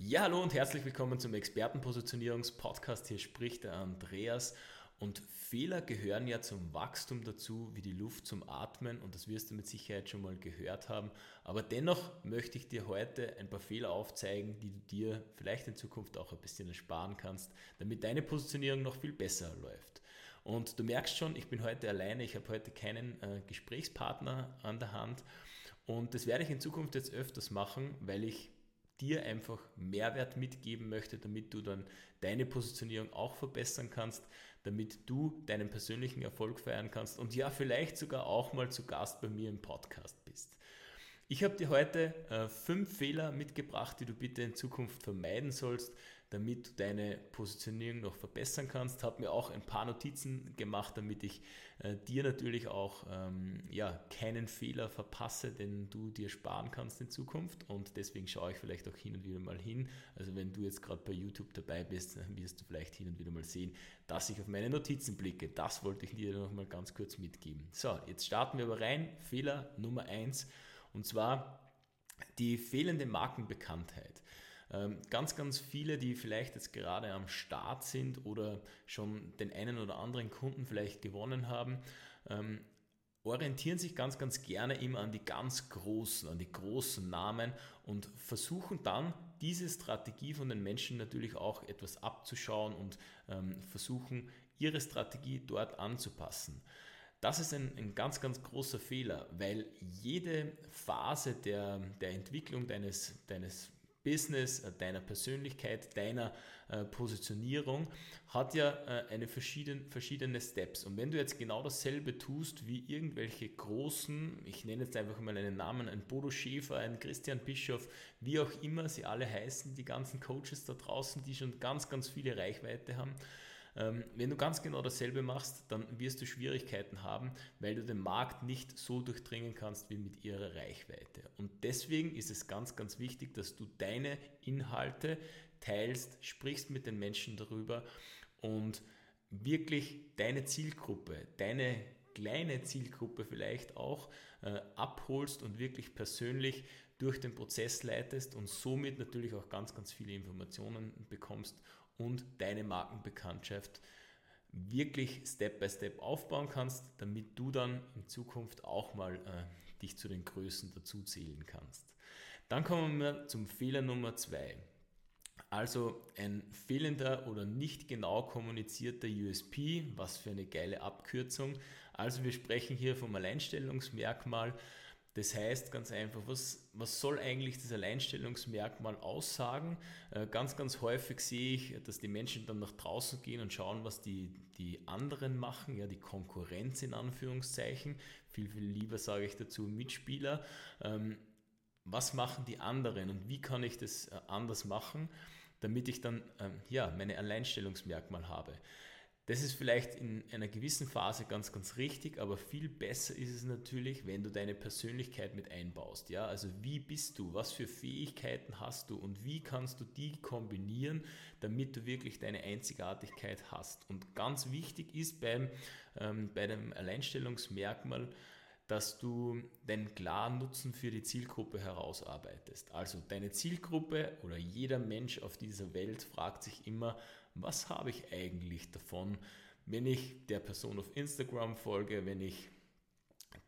Ja, hallo und herzlich willkommen zum Expertenpositionierungspodcast. Hier spricht der Andreas. Und Fehler gehören ja zum Wachstum dazu, wie die Luft zum Atmen. Und das wirst du mit Sicherheit schon mal gehört haben. Aber dennoch möchte ich dir heute ein paar Fehler aufzeigen, die du dir vielleicht in Zukunft auch ein bisschen ersparen kannst, damit deine Positionierung noch viel besser läuft. Und du merkst schon, ich bin heute alleine. Ich habe heute keinen äh, Gesprächspartner an der Hand. Und das werde ich in Zukunft jetzt öfters machen, weil ich dir einfach Mehrwert mitgeben möchte, damit du dann deine Positionierung auch verbessern kannst, damit du deinen persönlichen Erfolg feiern kannst und ja, vielleicht sogar auch mal zu Gast bei mir im Podcast. Ich habe dir heute äh, fünf Fehler mitgebracht, die du bitte in Zukunft vermeiden sollst, damit du deine Positionierung noch verbessern kannst. Habe mir auch ein paar Notizen gemacht, damit ich äh, dir natürlich auch ähm, ja, keinen Fehler verpasse, den du dir sparen kannst in Zukunft. Und deswegen schaue ich vielleicht auch hin und wieder mal hin. Also wenn du jetzt gerade bei YouTube dabei bist, wirst du vielleicht hin und wieder mal sehen, dass ich auf meine Notizen blicke. Das wollte ich dir noch mal ganz kurz mitgeben. So, jetzt starten wir aber rein. Fehler Nummer eins und zwar die fehlende Markenbekanntheit. Ähm, ganz, ganz viele, die vielleicht jetzt gerade am Start sind oder schon den einen oder anderen Kunden vielleicht gewonnen haben, ähm, orientieren sich ganz, ganz gerne immer an die ganz großen, an die großen Namen und versuchen dann diese Strategie von den Menschen natürlich auch etwas abzuschauen und ähm, versuchen ihre Strategie dort anzupassen. Das ist ein, ein, ganz, ganz großer Fehler, weil jede Phase der, der Entwicklung deines, deines Business, äh, deiner Persönlichkeit, deiner äh, Positionierung hat ja äh, eine verschieden, verschiedene Steps. Und wenn du jetzt genau dasselbe tust wie irgendwelche großen, ich nenne jetzt einfach mal einen Namen, ein Bodo Schäfer, ein Christian Bischof, wie auch immer sie alle heißen, die ganzen Coaches da draußen, die schon ganz, ganz viele Reichweite haben, wenn du ganz genau dasselbe machst, dann wirst du Schwierigkeiten haben, weil du den Markt nicht so durchdringen kannst wie mit ihrer Reichweite. Und deswegen ist es ganz, ganz wichtig, dass du deine Inhalte teilst, sprichst mit den Menschen darüber und wirklich deine Zielgruppe, deine kleine Zielgruppe vielleicht auch äh, abholst und wirklich persönlich durch den Prozess leitest und somit natürlich auch ganz, ganz viele Informationen bekommst und deine Markenbekanntschaft wirklich Step by Step aufbauen kannst, damit du dann in Zukunft auch mal äh, dich zu den Größen dazu zählen kannst. Dann kommen wir zum Fehler Nummer zwei. Also ein fehlender oder nicht genau kommunizierter USP, was für eine geile Abkürzung. Also wir sprechen hier vom Alleinstellungsmerkmal. Das heißt ganz einfach, was, was soll eigentlich das Alleinstellungsmerkmal aussagen? Äh, ganz, ganz häufig sehe ich, dass die Menschen dann nach draußen gehen und schauen, was die, die anderen machen, ja, die Konkurrenz in Anführungszeichen. Viel, viel lieber sage ich dazu Mitspieler. Ähm, was machen die anderen und wie kann ich das äh, anders machen, damit ich dann ähm, ja, meine Alleinstellungsmerkmal habe. Das ist vielleicht in einer gewissen Phase ganz, ganz richtig, aber viel besser ist es natürlich, wenn du deine Persönlichkeit mit einbaust. Ja, also wie bist du? Was für Fähigkeiten hast du? Und wie kannst du die kombinieren, damit du wirklich deine Einzigartigkeit hast? Und ganz wichtig ist beim, ähm, bei dem Alleinstellungsmerkmal, dass du den klaren Nutzen für die Zielgruppe herausarbeitest. Also deine Zielgruppe oder jeder Mensch auf dieser Welt fragt sich immer, was habe ich eigentlich davon, wenn ich der Person auf Instagram folge, wenn ich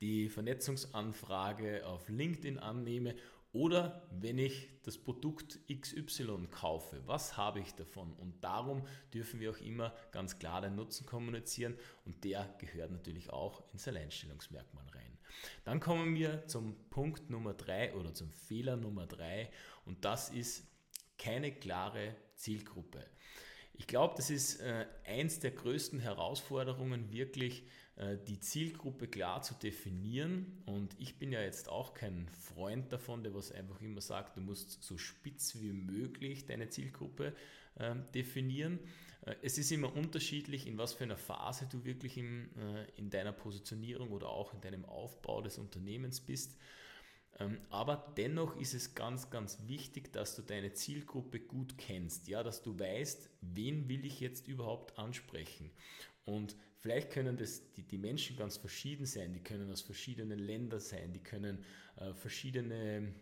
die Vernetzungsanfrage auf LinkedIn annehme oder wenn ich das Produkt XY kaufe, was habe ich davon? Und darum dürfen wir auch immer ganz klar den Nutzen kommunizieren und der gehört natürlich auch ins Alleinstellungsmerkmal rein. Dann kommen wir zum Punkt Nummer drei oder zum Fehler Nummer drei und das ist keine klare Zielgruppe. Ich glaube, das ist äh, eins der größten Herausforderungen, wirklich die Zielgruppe klar zu definieren. Und ich bin ja jetzt auch kein Freund davon, der was einfach immer sagt, du musst so spitz wie möglich deine Zielgruppe äh, definieren. Äh, es ist immer unterschiedlich, in was für einer Phase du wirklich im, äh, in deiner Positionierung oder auch in deinem Aufbau des Unternehmens bist. Ähm, aber dennoch ist es ganz, ganz wichtig, dass du deine Zielgruppe gut kennst, ja, dass du weißt, wen will ich jetzt überhaupt ansprechen. Und vielleicht können das die, die Menschen ganz verschieden sein, die können aus verschiedenen Ländern sein, die können äh, verschiedene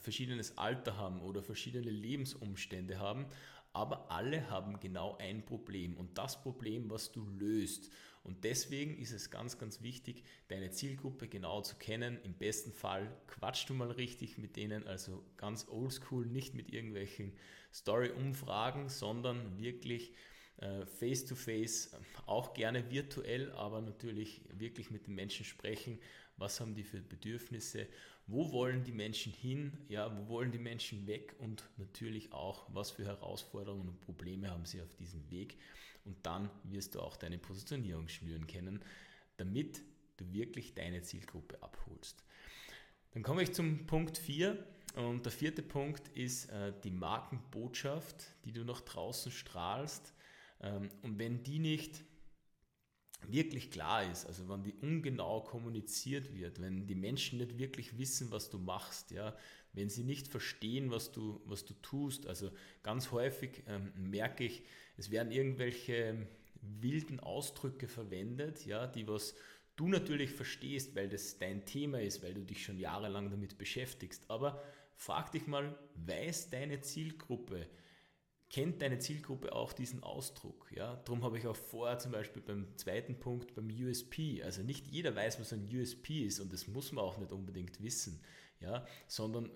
verschiedenes Alter haben oder verschiedene Lebensumstände haben, aber alle haben genau ein Problem. Und das Problem, was du löst. Und deswegen ist es ganz, ganz wichtig, deine Zielgruppe genau zu kennen. Im besten Fall quatschst du mal richtig mit denen, also ganz oldschool, nicht mit irgendwelchen Story-Umfragen, sondern wirklich äh, face to face, auch gerne virtuell, aber natürlich wirklich mit den Menschen sprechen. Was haben die für Bedürfnisse? Wo wollen die Menschen hin? Ja, wo wollen die Menschen weg? Und natürlich auch, was für Herausforderungen und Probleme haben sie auf diesem Weg? Und dann wirst du auch deine Positionierung schnüren können, damit du wirklich deine Zielgruppe abholst. Dann komme ich zum Punkt 4. Und der vierte Punkt ist äh, die Markenbotschaft, die du nach draußen strahlst. Ähm, und wenn die nicht wirklich klar ist, also wenn die ungenau kommuniziert wird, wenn die Menschen nicht wirklich wissen, was du machst, ja, wenn sie nicht verstehen, was du, was du tust, also ganz häufig ähm, merke ich, es werden irgendwelche wilden Ausdrücke verwendet, ja, die was du natürlich verstehst, weil das dein Thema ist, weil du dich schon jahrelang damit beschäftigst, aber frag dich mal, weiß deine Zielgruppe, kennt deine Zielgruppe auch diesen Ausdruck. Ja? Darum habe ich auch vorher zum Beispiel beim zweiten Punkt beim USP, also nicht jeder weiß, was ein USP ist und das muss man auch nicht unbedingt wissen, ja? sondern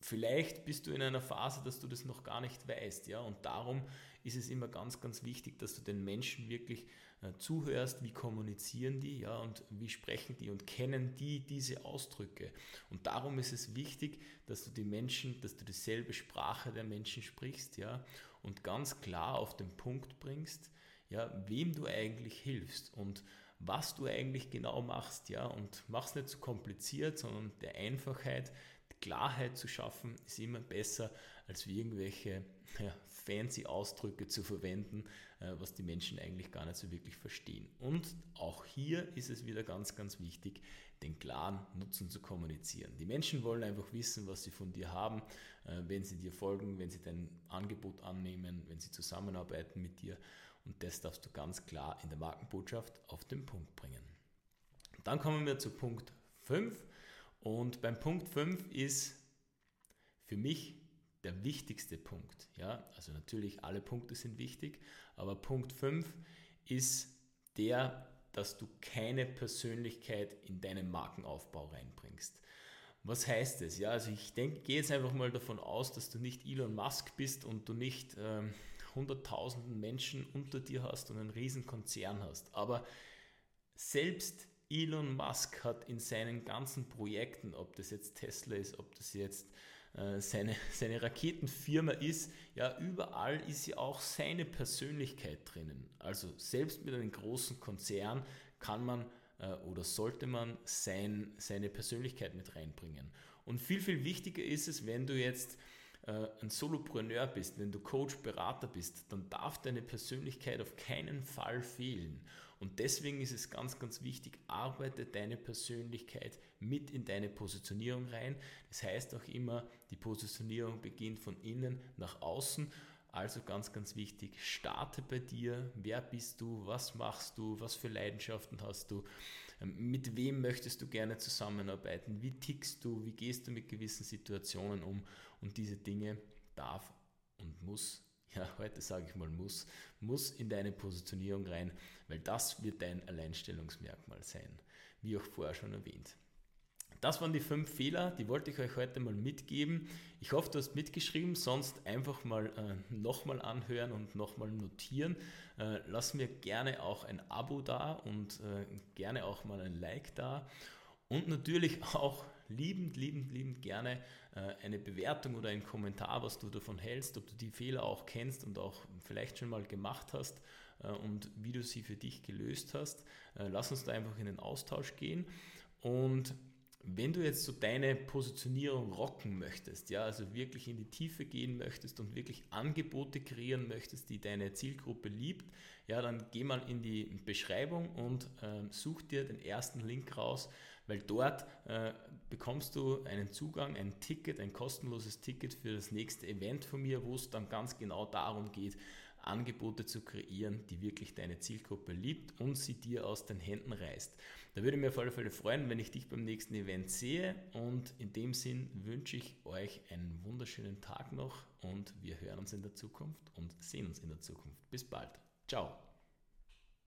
vielleicht bist du in einer Phase, dass du das noch gar nicht weißt. Ja? Und darum ist es immer ganz, ganz wichtig, dass du den Menschen wirklich äh, zuhörst, wie kommunizieren die ja, und wie sprechen die und kennen die diese Ausdrücke. Und darum ist es wichtig, dass du die Menschen, dass du dieselbe Sprache der Menschen sprichst ja, und ganz klar auf den Punkt bringst, ja, wem du eigentlich hilfst und was du eigentlich genau machst, ja, und mach's nicht zu kompliziert, sondern der Einfachheit, Klarheit zu schaffen, ist immer besser, als wie irgendwelche ja, fancy Ausdrücke zu verwenden, äh, was die Menschen eigentlich gar nicht so wirklich verstehen. Und auch hier ist es wieder ganz, ganz wichtig, den klaren Nutzen zu kommunizieren. Die Menschen wollen einfach wissen, was sie von dir haben, äh, wenn sie dir folgen, wenn sie dein Angebot annehmen, wenn sie zusammenarbeiten mit dir. Und das darfst du ganz klar in der Markenbotschaft auf den Punkt bringen. Dann kommen wir zu Punkt 5. Und beim Punkt 5 ist für mich der wichtigste Punkt. Ja? Also natürlich alle Punkte sind wichtig, aber Punkt 5 ist der, dass du keine Persönlichkeit in deinen Markenaufbau reinbringst. Was heißt das? Ja, also ich denke, gehe jetzt einfach mal davon aus, dass du nicht Elon Musk bist und du nicht ähm, hunderttausenden Menschen unter dir hast und einen riesen Konzern hast. Aber selbst Elon Musk hat in seinen ganzen Projekten, ob das jetzt Tesla ist, ob das jetzt äh, seine, seine Raketenfirma ist, ja, überall ist ja auch seine Persönlichkeit drinnen. Also selbst mit einem großen Konzern kann man äh, oder sollte man sein, seine Persönlichkeit mit reinbringen. Und viel, viel wichtiger ist es, wenn du jetzt äh, ein Solopreneur bist, wenn du Coach, Berater bist, dann darf deine Persönlichkeit auf keinen Fall fehlen. Und deswegen ist es ganz, ganz wichtig, arbeite deine Persönlichkeit mit in deine Positionierung rein. Das heißt auch immer, die Positionierung beginnt von innen nach außen. Also ganz, ganz wichtig, starte bei dir. Wer bist du? Was machst du? Was für Leidenschaften hast du? Ähm, mit wem möchtest du gerne zusammenarbeiten? Wie tickst du? Wie gehst du mit gewissen Situationen um? Und diese Dinge darf und muss ja, heute sage ich mal muss, muss in deine Positionierung rein, weil das wird dein Alleinstellungsmerkmal sein, wie auch vorher schon erwähnt. Das waren die fünf Fehler, die wollte ich euch heute mal mitgeben. Ich hoffe, du hast mitgeschrieben, sonst einfach mal äh, nochmal anhören und nochmal notieren. Äh, lass mir gerne auch ein Abo da und äh, gerne auch mal ein Like da. Und natürlich auch liebend, liebend, liebend gerne äh, eine Bewertung oder einen Kommentar, was du davon hältst, ob du die Fehler auch kennst und auch vielleicht schon mal gemacht hast äh, und wie du sie für dich gelöst hast. Äh, lass uns da einfach in den Austausch gehen. Und wenn du jetzt so deine Positionierung rocken möchtest, ja, also wirklich in die Tiefe gehen möchtest und wirklich Angebote kreieren möchtest, die deine Zielgruppe liebt, ja, dann geh mal in die Beschreibung und äh, such dir den ersten Link raus, weil dort äh, bekommst du einen Zugang, ein Ticket, ein kostenloses Ticket für das nächste Event von mir, wo es dann ganz genau darum geht, Angebote zu kreieren, die wirklich deine Zielgruppe liebt und sie dir aus den Händen reißt. Da würde ich mich auf alle Fälle freuen, wenn ich dich beim nächsten Event sehe und in dem Sinn wünsche ich euch einen wunderschönen Tag noch und wir hören uns in der Zukunft und sehen uns in der Zukunft. Bis bald. Ciao.